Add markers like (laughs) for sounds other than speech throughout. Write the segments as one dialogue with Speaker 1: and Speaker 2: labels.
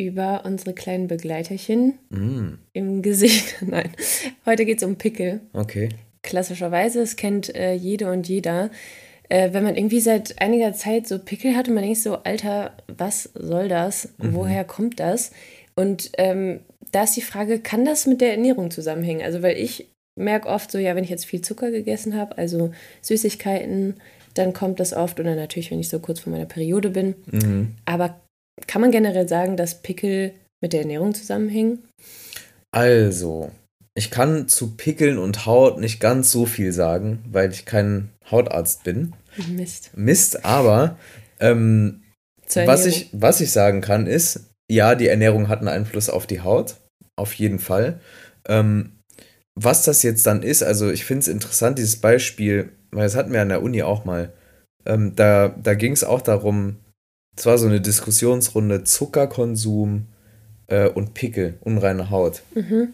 Speaker 1: über unsere kleinen Begleiterchen
Speaker 2: Mm,
Speaker 1: im Gesicht. (laughs) Nein, heute geht es um Pickel.
Speaker 2: okay.
Speaker 1: Klassischerweise, es kennt äh, jede und jeder. Äh, wenn man irgendwie seit einiger Zeit so Pickel hat und man denkt so, Alter, was soll das? Woher kommt das? Und ähm, da ist die Frage, kann das mit der Ernährung zusammenhängen? Also, weil ich merke oft so, ja, wenn ich jetzt viel Zucker gegessen habe, also Süßigkeiten, dann kommt das oft. Oder natürlich, wenn ich so kurz vor meiner Periode bin.
Speaker 2: Mhm.
Speaker 1: Aber kann man generell sagen, dass Pickel mit der Ernährung zusammenhängen?
Speaker 2: Also, ich kann zu Pickeln und Haut nicht ganz so viel sagen, weil ich kein Hautarzt bin.
Speaker 1: Mist.
Speaker 2: Mist, aber ähm, was, ich, was ich sagen kann, ist, ja, die Ernährung hat einen Einfluss auf die Haut. Auf jeden Fall. Ähm, was das jetzt dann ist, also ich finde es interessant, dieses Beispiel, weil das hatten wir an der Uni auch mal. Ähm, da da ging es auch darum, es war so eine Diskussionsrunde Zuckerkonsum äh, und Pickel, unreine Haut.
Speaker 1: Mhm.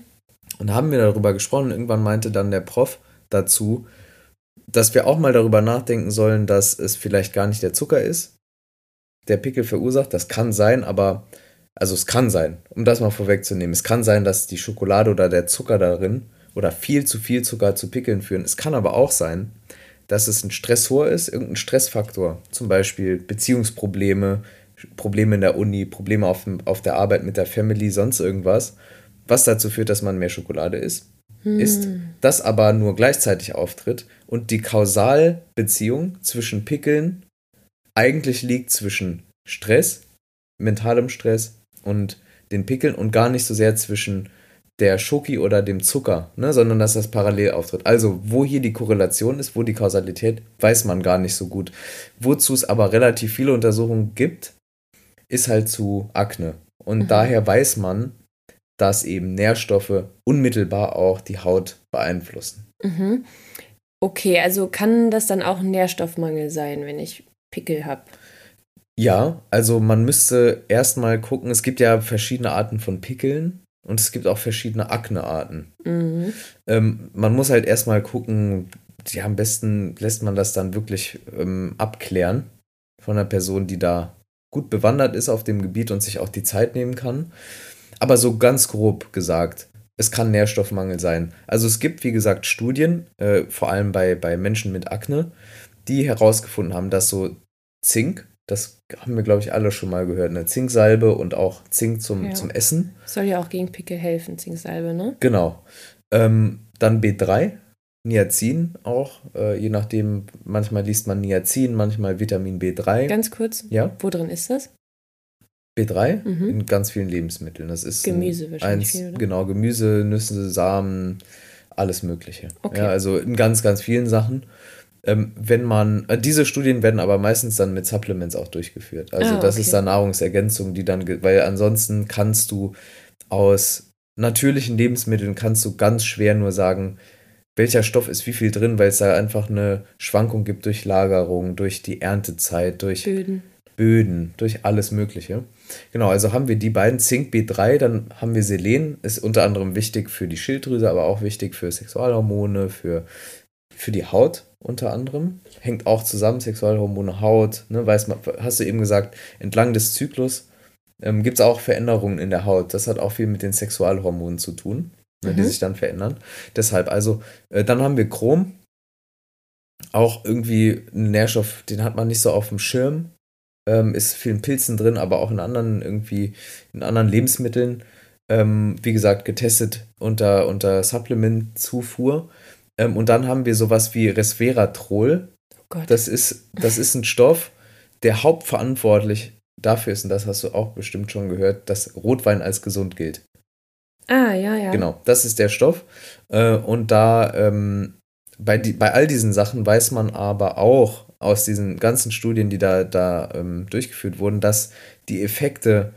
Speaker 2: Und da haben wir darüber gesprochen. Irgendwann meinte dann der Prof dazu, dass wir auch mal darüber nachdenken sollen, dass es vielleicht gar nicht der Zucker ist, der Pickel verursacht. Das kann sein, aber, also es kann sein, um das mal vorwegzunehmen. Es kann sein, dass die Schokolade oder der Zucker darin oder viel zu viel Zucker zu Pickeln führen. Es kann aber auch sein, dass es ein Stressor ist, irgendein Stressfaktor. Zum Beispiel Beziehungsprobleme, Probleme in der Uni, Probleme auf, dem, auf der Arbeit mit der Family, sonst irgendwas, was dazu führt, dass man mehr Schokolade isst. Ist, das aber nur gleichzeitig auftritt und die Kausalbeziehung zwischen Pickeln eigentlich liegt zwischen Stress, mentalem Stress und den Pickeln und gar nicht so sehr zwischen der Schoki oder dem Zucker, ne, sondern dass das parallel auftritt. Also, wo hier die Korrelation ist, wo die Kausalität, weiß man gar nicht so gut. Wozu es aber relativ viele Untersuchungen gibt, ist halt zu Akne. Und daher weiß man, dass eben Nährstoffe unmittelbar auch die Haut beeinflussen.
Speaker 1: Mhm. Okay, also kann das dann auch ein Nährstoffmangel sein, wenn ich Pickel habe?
Speaker 2: Ja, also man müsste erstmal gucken, es gibt ja verschiedene Arten von Pickeln und es gibt auch verschiedene Aknearten.
Speaker 1: Mhm.
Speaker 2: Ähm, man muss halt erstmal gucken, ja, am besten lässt man das dann wirklich ähm, abklären von einer Person, die da gut bewandert ist auf dem Gebiet und sich auch die Zeit nehmen kann. Aber so ganz grob gesagt, es kann Nährstoffmangel sein. Also es gibt, wie gesagt, Studien, äh, vor allem bei, bei Menschen mit Akne, die herausgefunden haben, dass so Zink, das haben wir, glaube ich, alle schon mal gehört, eine Zinksalbe und auch Zink zum,
Speaker 1: Ja.
Speaker 2: zum Essen.
Speaker 1: Soll ja auch gegen Pickel helfen, Zinksalbe, ne?
Speaker 2: Genau. Ähm, dann B3, Niacin auch, äh, je nachdem, manchmal liest man Niacin, manchmal Vitamin B3.
Speaker 1: Ganz kurz,
Speaker 2: ja,
Speaker 1: wo drin ist das?
Speaker 2: B3
Speaker 1: Mhm.
Speaker 2: in ganz vielen Lebensmitteln. Das ist
Speaker 1: Gemüse
Speaker 2: ein,
Speaker 1: wahrscheinlich
Speaker 2: eins,
Speaker 1: viel, oder?
Speaker 2: Genau, Gemüse, Nüsse, Samen, alles Mögliche.
Speaker 1: Okay.
Speaker 2: Ja, also in ganz, ganz vielen Sachen. Ähm, wenn man, äh, diese Studien werden aber meistens dann mit Supplements auch durchgeführt. Also
Speaker 1: Ah,
Speaker 2: das
Speaker 1: okay.
Speaker 2: ist dann Nahrungsergänzung, die dann, weil ansonsten kannst du aus natürlichen Lebensmitteln kannst du ganz schwer nur sagen, welcher Stoff ist wie viel drin, weil es da einfach eine Schwankung gibt durch Lagerung, durch die Erntezeit, durch
Speaker 1: Böden.
Speaker 2: Böden, durch alles Mögliche. Genau, also haben wir die beiden Zink B3, dann haben wir Selen, ist unter anderem wichtig für die Schilddrüse, aber auch wichtig für Sexualhormone, für, für die Haut unter anderem. Hängt auch zusammen, Sexualhormone, Haut, ne, weiß man, hast du eben gesagt, entlang des Zyklus ähm, gibt es auch Veränderungen in der Haut. Das hat auch viel mit den Sexualhormonen zu tun, ne, die
Speaker 1: Mhm.
Speaker 2: sich dann verändern. Deshalb, also, äh, dann haben wir Chrom, auch irgendwie ein Nährstoff, den hat man nicht so auf dem Schirm. Ähm, ist vielen Pilzen drin, aber auch in anderen irgendwie, in anderen Lebensmitteln. Ähm, wie gesagt, getestet unter, unter Supplement-Zufuhr. Ähm, und dann haben wir sowas wie Resveratrol.
Speaker 1: Oh Gott.
Speaker 2: Das ist, das ist ein Stoff, der hauptverantwortlich dafür ist, und das hast du auch bestimmt schon gehört, dass Rotwein als gesund gilt.
Speaker 1: ah, ja, ja.
Speaker 2: Genau, das ist der Stoff. Äh, und da ähm, bei, die, bei all diesen Sachen weiß man aber auch aus diesen ganzen Studien, die da, da ähm, durchgeführt wurden, dass die Effekte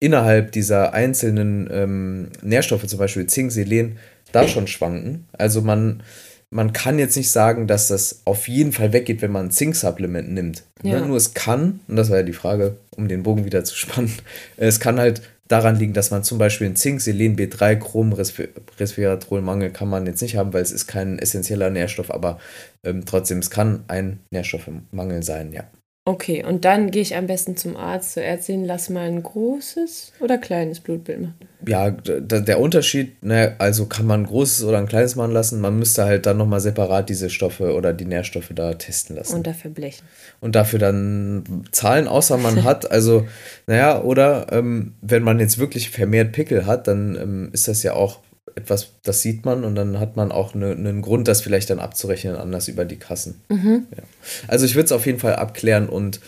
Speaker 2: innerhalb dieser einzelnen ähm, Nährstoffe, zum Beispiel Zink, Selen, da schon schwanken. Also man, man kann jetzt nicht sagen, dass das auf jeden Fall weggeht, wenn man ein Zink-Supplement nimmt. Ne? Ja. Nur es kann, und das war ja die Frage, um den Bogen wieder zu spannen, (laughs) es kann halt daran liegen, dass man zum Beispiel ein Zink, Selen, B3, Chrom, Resveratrolmangel kann man jetzt nicht haben, weil es ist kein essentieller Nährstoff, aber ähm, trotzdem, es kann ein Nährstoffmangel sein, ja.
Speaker 1: Okay, und dann gehe ich am besten zum Arzt, zur Ärztin, lass mal ein großes oder kleines Blutbild machen.
Speaker 2: Ja, der Unterschied, ne, also kann man ein großes oder ein kleines machen lassen, man müsste halt dann nochmal separat diese Stoffe oder die Nährstoffe da testen lassen.
Speaker 1: Und dafür blechen.
Speaker 2: Und dafür dann zahlen, außer man (laughs) hat, also, naja, oder ähm, wenn man jetzt wirklich vermehrt Pickel hat, dann ähm, ist das ja auch etwas, das sieht man und dann hat man auch ne, einen Grund, das vielleicht dann abzurechnen, anders über die Kassen. Mhm. Ja. Also ich würde es auf jeden Fall abklären und,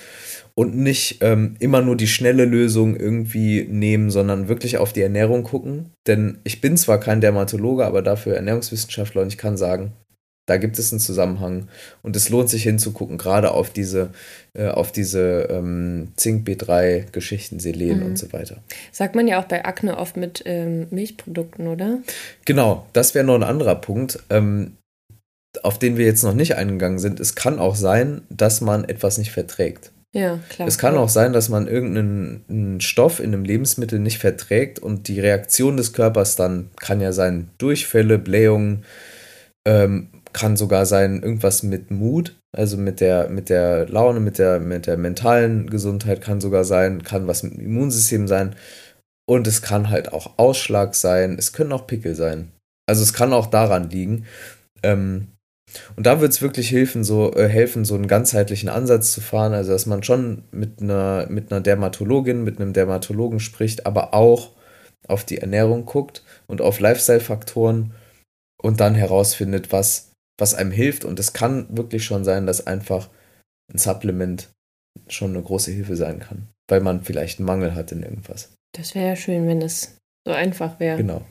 Speaker 2: und nicht ähm, immer nur die schnelle Lösung irgendwie nehmen, sondern wirklich auf die Ernährung gucken. Denn ich bin zwar kein Dermatologe, aber dafür Ernährungswissenschaftler und ich kann sagen, da gibt es einen Zusammenhang und es lohnt sich hinzugucken, gerade auf diese, äh, auf diese ähm, Zink B3 Geschichten, Selen mhm. und so weiter.
Speaker 1: Sagt man ja auch bei Akne oft mit ähm, Milchprodukten, oder?
Speaker 2: Genau, das wäre noch ein anderer Punkt, ähm, auf den wir jetzt noch nicht eingegangen sind. Es kann auch sein, dass man etwas nicht verträgt.
Speaker 1: Ja, klar.
Speaker 2: Es kann auch sein, dass man irgendeinen Stoff in einem Lebensmittel nicht verträgt und die Reaktion des Körpers dann kann ja sein Durchfälle, Blähungen, ähm, kann sogar sein irgendwas mit Mut, also mit der, mit der Laune, mit der, mit der mentalen Gesundheit kann sogar sein, kann was mit dem Immunsystem sein. Und es kann halt auch Ausschlag sein, es können auch Pickel sein. Also es kann auch daran liegen. Ähm, und da wird es wirklich helfen so, äh, helfen, so einen ganzheitlichen Ansatz zu fahren. Also dass man schon mit einer, mit einer Dermatologin, mit einem Dermatologen spricht, aber auch auf die Ernährung guckt und auf Lifestyle-Faktoren und dann herausfindet, was was einem hilft. Und es kann wirklich schon sein, dass einfach ein Supplement schon eine große Hilfe sein kann, weil man vielleicht einen Mangel hat in irgendwas.
Speaker 1: Das wäre ja schön, wenn das so einfach wäre.
Speaker 2: Genau.